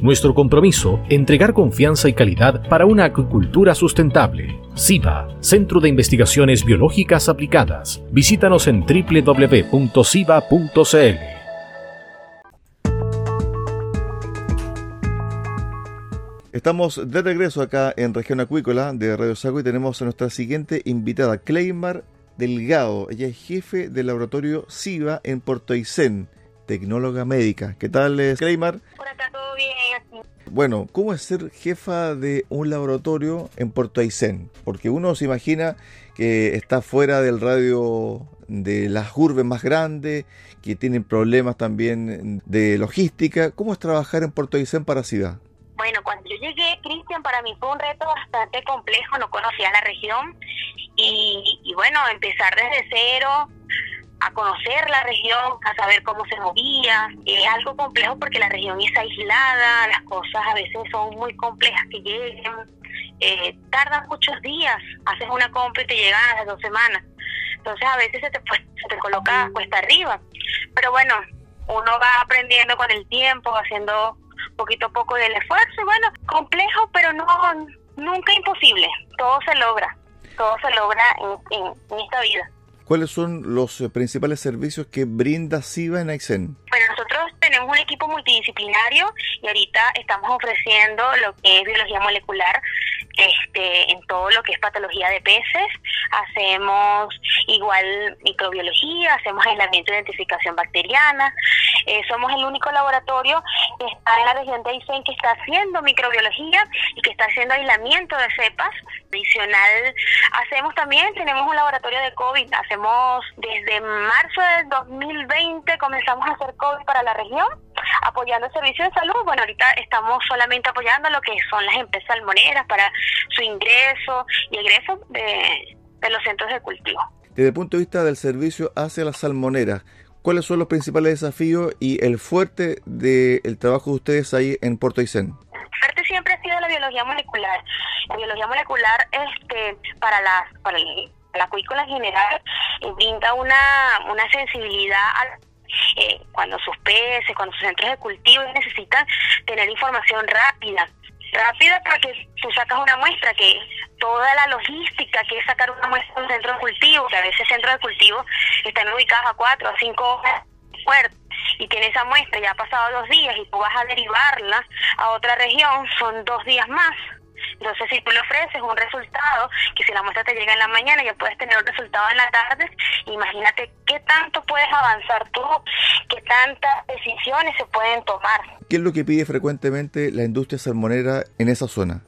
Nuestro compromiso, entregar confianza y calidad para una acuicultura sustentable. SIBA, Centro de Investigaciones Biológicas Aplicadas. Visítanos en www.siba.cl. Estamos de regreso acá en Región Acuícola de Radio Sago y tenemos a nuestra siguiente invitada, Kleimar Delgado. Ella es jefe del laboratorio SIBA en Puerto Aysén, tecnóloga médica. ¿Qué tal, Kleimar? Por acá todo Bueno, ¿cómo es ser jefa de un laboratorio en Puerto Aysén? Porque uno se imagina que está fuera del radio de las urbes más grandes, que tienen problemas también de logística. ¿Cómo es trabajar en Puerto Aysén para SIDA? Bueno, cuando yo llegué, Cristian, para mí fue un reto bastante complejo, no conocía la región y bueno, empezar desde cero, a conocer la región, a saber cómo se movía. Es algo complejo porque la región es aislada, las cosas a veces son muy complejas que lleguen, eh, tardan muchos días, haces una compra y te llegan a las dos semanas. Entonces a veces se te, se te coloca cuesta arriba. Pero bueno, uno va aprendiendo con el tiempo, haciendo poquito a poco del esfuerzo. Bueno, complejo, pero no nunca imposible. Todo se logra, todo se logra en, en, en esta vida. ¿Cuáles son los eh, principales servicios que brinda SIVA en Aysén? Bueno, nosotros tenemos un equipo multidisciplinario y ahorita estamos ofreciendo lo que es biología molecular este, en todo lo que es patología de peces. Hacemos igual microbiología, hacemos aislamiento e identificación bacteriana. Eh, somos el único laboratorio que está en la región de Aysén que está haciendo microbiología y que está haciendo aislamiento de cepas. Adicional, hacemos también, tenemos un laboratorio de COVID, hacemos desde marzo del 2020 comenzamos a hacer COVID para la región, apoyando el servicio de salud. Bueno, ahorita estamos solamente apoyando lo que son las empresas salmoneras para su ingreso y egreso de, de los centros de cultivo. Desde el punto de vista del servicio hacia las salmoneras, ¿cuáles son los principales desafíos y el fuerte del trabajo de ustedes ahí en Puerto Aysén? fuerte siempre ha sido la biología molecular. La biología molecular este para las para el, la acuícola en general brinda una, una sensibilidad al eh, cuando sus peces, cuando sus centros de cultivo necesitan tener información rápida, rápida porque tú sacas una muestra que toda la logística que es sacar una muestra de un centro de cultivo, que a veces centros de cultivo están ubicados a cuatro o cinco horas y tiene esa muestra ya ha pasado dos días y tú vas a derivarla a otra región, son dos días más. Entonces, si tú le ofreces un resultado, que si la muestra te llega en la mañana, ya puedes tener un resultado en la tarde, imagínate qué tanto puedes avanzar tú, qué tantas decisiones se pueden tomar. ¿Qué es lo que pide frecuentemente la industria salmonera en esa zona?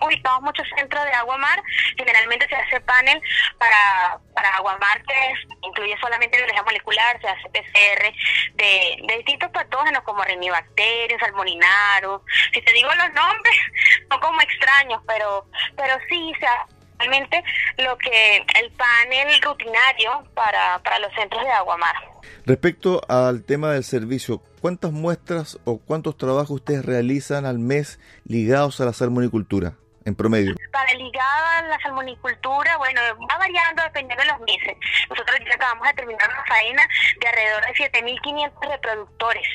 Ubicados muchos centros de agua mar, generalmente se hace panel para, para agua mar, que incluye solamente biología molecular, se hace PCR de, de distintos patógenos como Renibacterium, Salmoninarum. Si te digo los nombres, son como extraños, pero, pero sí, o sea, realmente lo que el panel rutinario para, para los centros de agua mar. Respecto al tema del servicio, ¿cuántas muestras o cuántos trabajos ustedes realizan al mes ligados a la salmonicultura? En promedio. Para ligada a la salmonicultura, bueno, va variando dependiendo de los meses. Nosotros ya acabamos de terminar una faena de alrededor de 7.500 reproductores.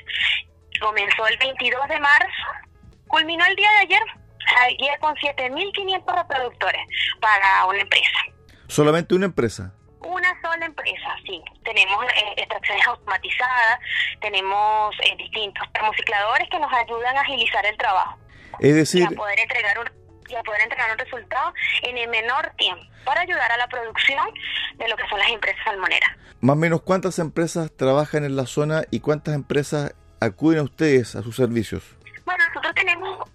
Comenzó el 22 de marzo, culminó el día de ayer, ayer con 7.500 reproductores para una empresa. ¿Solamente una empresa? Una sola empresa, sí. Tenemos eh, extracciones automatizadas, tenemos eh, distintos termocicladores que nos ayudan a agilizar el trabajo. Es decir, para poder entregar un y a poder entregar un resultado en el menor tiempo para ayudar a la producción de lo que son las empresas salmoneras. Más o menos cuántas empresas trabajan en la zona y cuántas empresas acuden a ustedes a sus servicios. Nosotros tenemos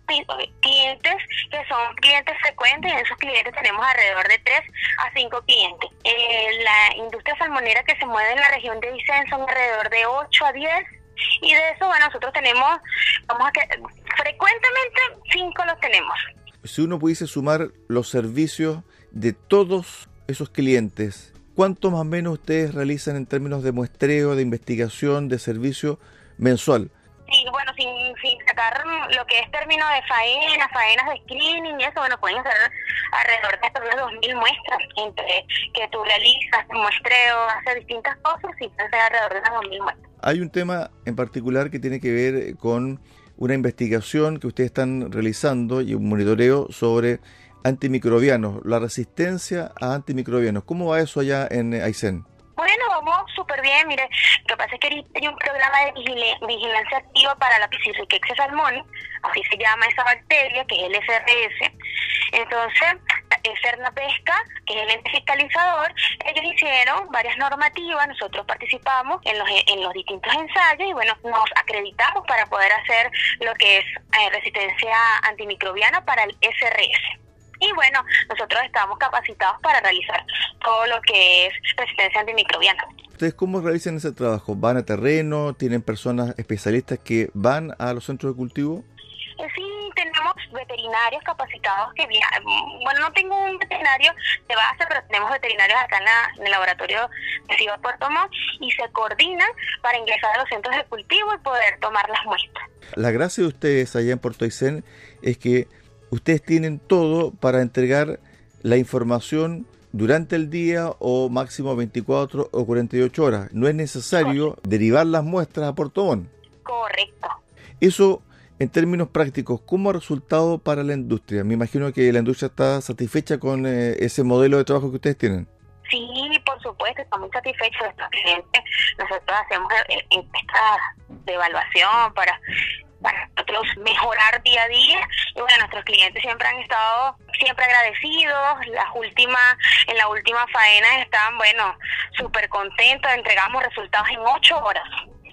clientes que son clientes frecuentes, en esos clientes tenemos alrededor de 3 a 5 clientes. Eh, la industria salmonera que se mueve en la región de Vicen son alrededor de 8 a 10 y de eso, bueno, nosotros tenemos, vamos a que frecuentemente 5 los tenemos. Si uno pudiese sumar los servicios de todos esos clientes, ¿cuánto más o menos ustedes realizan en términos de muestreo, de investigación, de servicio mensual? Lo que es término de faenas, faenas de screening y eso, bueno, pueden ser alrededor de hasta unas 2.000 muestras entre que tú realizas muestreo, haces distintas cosas y pueden ser alrededor de unas 2.000 muestras. Hay un tema en particular que tiene que ver con una investigación que ustedes están realizando y un monitoreo sobre antimicrobianos, la resistencia a antimicrobianos. ¿Cómo va eso allá en Aysén? Bueno, vamos súper bien. Mire, lo que pasa es que hay un programa de vigilancia activa para la Piscirriquexia salmón, así se llama esa bacteria, que es el SRS. Entonces, Cerna Pesca, que es el ente fiscalizador, ellos hicieron varias normativas, nosotros participamos en los, en los distintos ensayos y bueno, nos acreditamos para poder hacer lo que es eh, resistencia antimicrobiana para el SRS. Y bueno, nosotros estamos capacitados para realizar todo lo que es resistencia antimicrobiana. ¿Ustedes cómo realizan ese trabajo? ¿Van a terreno? ¿Tienen personas especialistas que van a los centros de cultivo? Eh, sí, tenemos veterinarios capacitados que viajan. Bueno, no tengo un veterinario de base, pero tenemos veterinarios acá en, el laboratorio de Ciudad Puerto Montt y se coordinan para ingresar a los centros de cultivo y poder tomar las muestras. La gracia de ustedes allá en Puerto Aysén es que ustedes tienen todo para entregar la información durante el día o máximo 24 o 48 horas. No es necesario derivar las muestras a Puerto Montt. Correcto. Eso, en términos prácticos, ¿cómo ha resultado para la industria? Me imagino que la industria está satisfecha con eh, ese modelo de trabajo que ustedes tienen. Sí, por supuesto, estamos satisfechos de estos clientes. Nosotros hacemos eh, encuestas de evaluación para para nosotros mejorar día a día. Y bueno, nuestros clientes siempre han estado siempre agradecidos. Las últimas, en la última faena estaban, bueno, súper contentos. Entregamos resultados en ocho horas.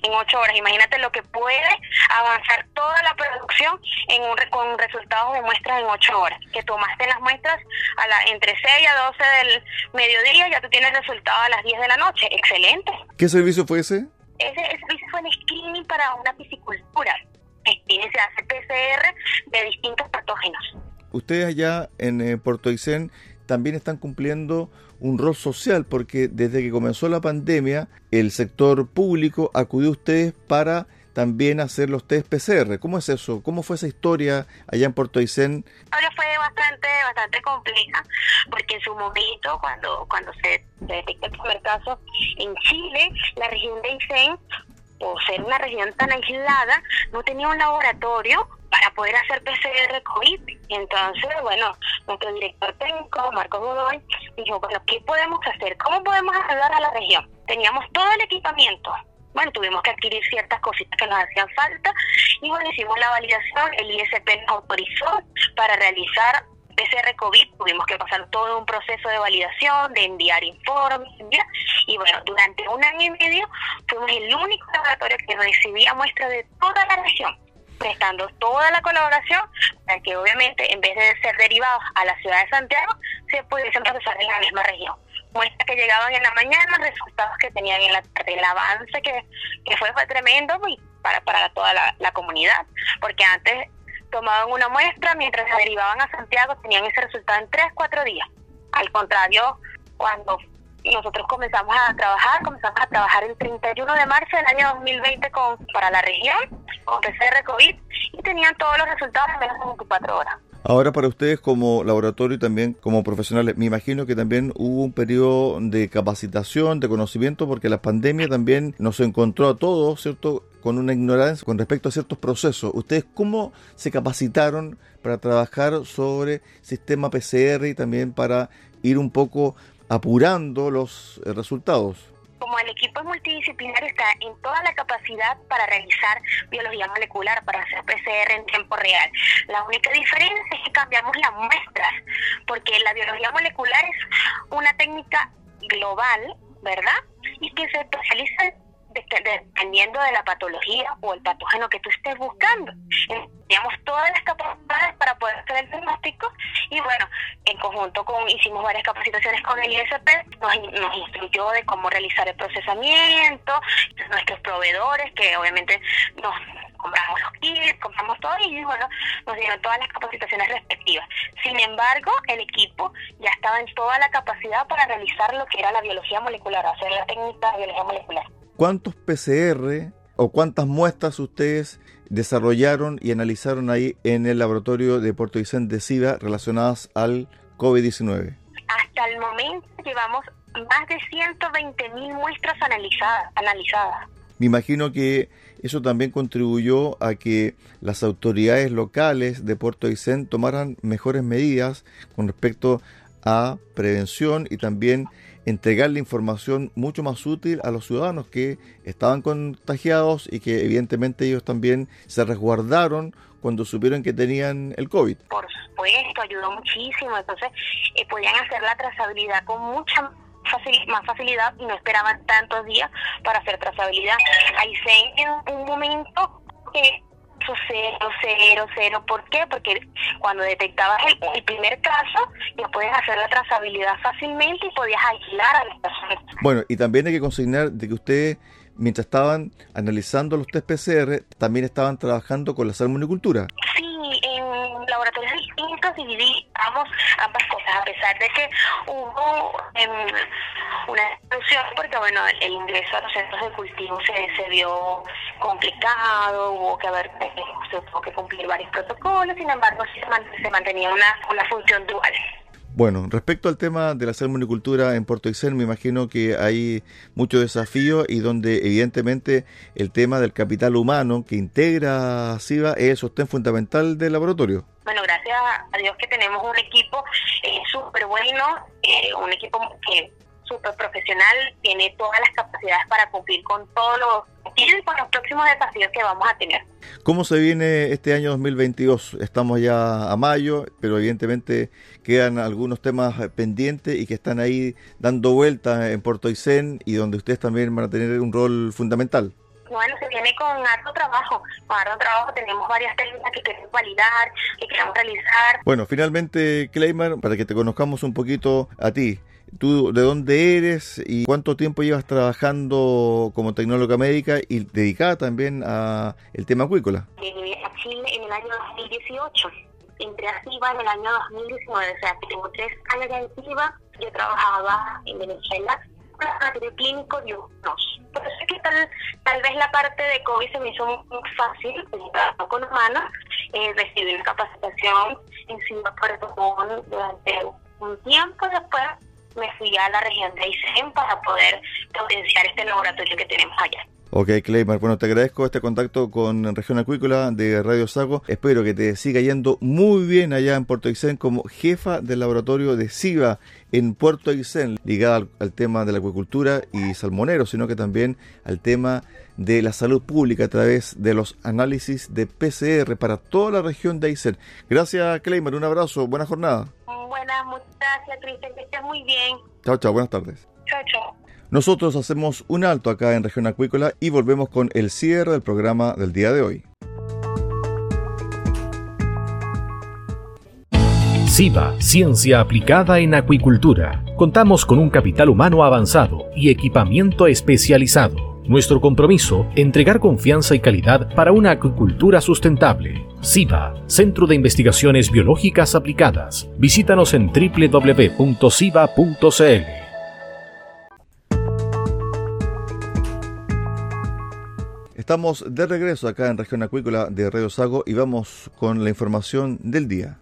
En ocho horas. Imagínate lo que puede avanzar toda la producción en un, con resultados de muestras en ocho horas. Que tomaste las muestras a la, entre 6 a 12 del mediodía, ya tú tienes resultados a las 10 de la noche. Excelente. ¿Qué servicio fue ese? Ese, servicio fue en screening para una piscicultura se hace PCR de distintos patógenos. Ustedes allá en eh, Puerto Aysén también están cumpliendo un rol social porque desde que comenzó la pandemia el sector público acudió a ustedes para también hacer los test PCR. ¿Cómo es eso? ¿Cómo fue esa historia allá en Puerto Aysén? Ahora fue bastante bastante compleja porque en su momento cuando cuando se, detectó el primer caso en Chile, la región de Aysén por ser una región tan aislada, no tenía un laboratorio para poder hacer PCR COVID. Entonces, bueno, nuestro director técnico, Marco Godoy, dijo, bueno, ¿qué podemos hacer? ¿Cómo podemos ayudar a la región? Teníamos todo el equipamiento. Bueno, tuvimos que adquirir ciertas cositas que nos hacían falta y bueno, hicimos la validación, el ISP nos autorizó para realizar PCR COVID tuvimos que pasar todo un proceso de validación, de enviar informes, y bueno, durante un año y medio fuimos el único laboratorio que recibía muestras de toda la región, prestando toda la colaboración para que obviamente en vez de ser derivados a la ciudad de Santiago, se pudiesen procesar en la misma región. Muestras que llegaban en la mañana, resultados que tenían en la tarde. El avance que, que fue tremendo para, para toda la comunidad, porque antes tomaban una muestra, mientras se derivaban a Santiago tenían ese resultado en 3, 4 días. Al contrario, cuando nosotros comenzamos a trabajar, comenzamos a trabajar el 31 de marzo del año 2020 con, para la región, con PCR COVID, y tenían todos los resultados en menos de 24 horas. Ahora para ustedes como laboratorio y también como profesionales, me imagino que también hubo un periodo de capacitación, de conocimiento, porque la pandemia también nos encontró a todos, ¿cierto?, con una ignorancia con respecto a ciertos procesos. ¿Ustedes cómo se capacitaron para trabajar sobre sistema PCR y también para ir un poco apurando los eh, resultados? Como el equipo es multidisciplinario, está en toda la capacidad para realizar biología molecular, para hacer PCR en tiempo real. La única diferencia es que cambiamos las muestras, porque la biología molecular es una técnica global, ¿verdad? Y que se especializa dependiendo de la patología o el patógeno que tú estés buscando. Teníamos todas las capacidades para poder hacer el diagnóstico y bueno, en conjunto con, hicimos varias capacitaciones con el ISP, nos, nos instruyó de cómo realizar el procesamiento, nuestros proveedores que obviamente nos compramos los kits, compramos todo y bueno, nos dieron todas las capacitaciones respectivas. Sin embargo, el equipo ya estaba en toda la capacidad para realizar lo que era la biología molecular, hacer la técnica de biología molecular. ¿Cuántos PCR o cuántas muestras ustedes desarrollaron y analizaron ahí en el laboratorio de Puerto Vicente de SIVA relacionadas al COVID-19? Hasta el momento llevamos más de 120 mil muestras analizadas, analizadas. Me imagino que eso también contribuyó a que las autoridades locales de Puerto Vicente tomaran mejores medidas con respecto a prevención y también entregarle información mucho más útil a los ciudadanos que estaban contagiados y que evidentemente ellos también se resguardaron cuando supieron que tenían el COVID. Por supuesto, ayudó muchísimo. Entonces, eh, podían hacer la trazabilidad con mucha más facilidad y no esperaban tantos días para hacer trazabilidad. Ahí se en un momento que cero, cero, cero. ¿Por qué? Porque cuando detectabas el, primer caso, ya puedes hacer la trazabilidad fácilmente y podías aislar a las personas. Bueno, y también hay que consignar de que ustedes, mientras estaban analizando los test PCR, también estaban trabajando con la salmonicultura. Sí, en laboratorios distintos ambas cosas, a pesar de que hubo em, una solución, porque bueno, el ingreso a los centros de cultivo se, se vio complicado, hubo que haber, se tuvo que cumplir varios protocolos, sin embargo se, mantenía una, una función dual. Bueno, respecto al tema de la salmonicultura en Puerto Ixen, me imagino que hay muchos desafíos y donde evidentemente el tema del capital humano que integra SIVA es el sostén fundamental del laboratorio. Bueno, gracias a Dios que tenemos un equipo eh, súper bueno, eh, un equipo que súper profesional, tiene todas las capacidades para cumplir con todos los con los próximos desafíos que vamos a tener. ¿Cómo se viene este año 2022? Estamos ya a mayo, pero evidentemente quedan algunos temas pendientes y que están ahí dando vueltas en Puerto Aysén y donde ustedes también van a tener un rol fundamental. Bueno, se viene con harto trabajo, con harto trabajo tenemos varias técnicas que queremos validar, que queremos realizar. Bueno, finalmente, Claymer, para que te conozcamos un poquito a ti, ¿Tú de dónde eres y cuánto tiempo llevas trabajando como tecnóloga médica y dedicada también a el tema acuícola? Llegué a Chile en el año 2018. Entré a CIVA en el año 2019, o sea que tengo tres años en CIVA. Yo trabajaba en Venezuela de clínico y unos. Por eso es que tal, tal vez la parte de COVID se me hizo muy fácil, con humanos. Eh, recibí una capacitación en CIVA por durante un tiempo después me fui a la región de Aysén para poder potenciar este laboratorio que tenemos allá. Ok, Cleymar, bueno, te agradezco este contacto con Región Acuícola de Radio Sago. Espero que te siga yendo muy bien allá en Puerto Aysén como jefa del laboratorio de SIVA en Puerto Aysén, ligada al, tema de la acuicultura y salmonero, sino que también al tema de la salud pública a través de los análisis de PCR para toda la región de Aysén. Gracias, Cleymar, un abrazo, buena jornada. Buenas, muchas gracias, Cristian, que estés muy bien. Chao, chao, buenas tardes. Nosotros hacemos un alto acá en Región Acuícola y volvemos con el cierre del programa del día de hoy. SIVA, Ciencia Aplicada en Acuicultura. Contamos con un capital humano avanzado y equipamiento especializado nuestro compromiso, entregar confianza y calidad para una acuicultura sustentable. SIVA, Centro de Investigaciones Biológicas Aplicadas. Visítanos en www.siva.cl. Estamos de regreso acá en Región Acuícola de Radio Sago y vamos con la información del día.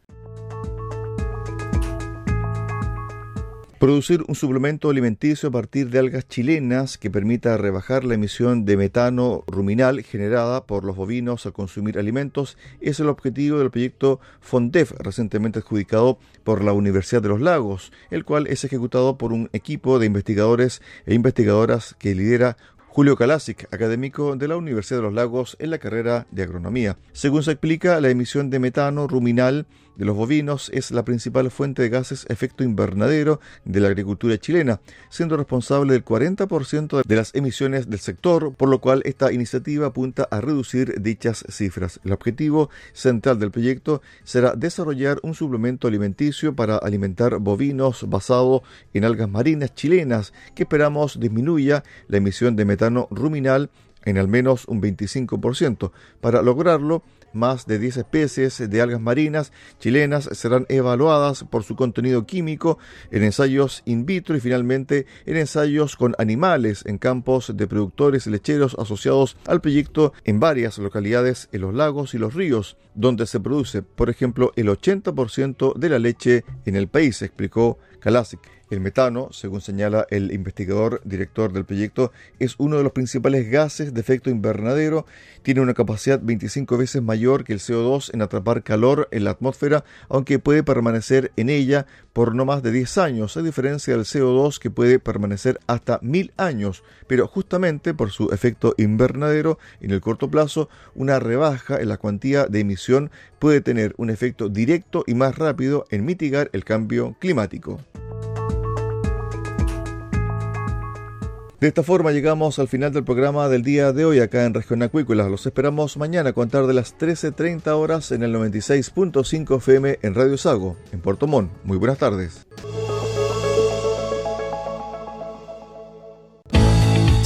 Producir un suplemento alimenticio a partir de algas chilenas que permita rebajar la emisión de metano ruminal generada por los bovinos al consumir alimentos es el objetivo del proyecto FONDEF, recientemente adjudicado por la Universidad de los Lagos, el cual es ejecutado por un equipo de investigadores e investigadoras que lidera Julio Kalasic, académico de la Universidad de los Lagos en la carrera de agronomía. Según se explica, la emisión de metano ruminal de los bovinos es la principal fuente de gases efecto invernadero de la agricultura chilena, siendo responsable del 40% de las emisiones del sector, por lo cual esta iniciativa apunta a reducir dichas cifras. El objetivo central del proyecto será desarrollar un suplemento alimenticio para alimentar bovinos basado en algas marinas chilenas que esperamos disminuya la emisión de metano ruminal en al menos un 25%. Para lograrlo, más de 10 especies de algas marinas chilenas serán evaluadas por su contenido químico en ensayos in vitro y finalmente en ensayos con animales en campos de productores lecheros asociados al proyecto en varias localidades en los lagos y los ríos, donde se produce, por ejemplo, el 80% de la leche en el país, explicó Kalasic. El metano, según señala el investigador director del proyecto, es uno de los principales gases de efecto invernadero, tiene una capacidad 25 veces mayor que el CO2 en atrapar calor en la atmósfera, aunque puede permanecer en ella por no más de 10 años, a diferencia del CO2 que puede permanecer hasta 1000 años, pero justamente por su efecto invernadero, en el corto plazo, una rebaja en la cuantía de emisión puede tener un efecto directo y más rápido en mitigar el cambio climático. De esta forma llegamos al final del programa del día de hoy acá en Región Acuícola. Los esperamos mañana a contar de las 13.30 horas en el 96.5 FM en Radio Sago, en Puerto Montt. Muy buenas tardes.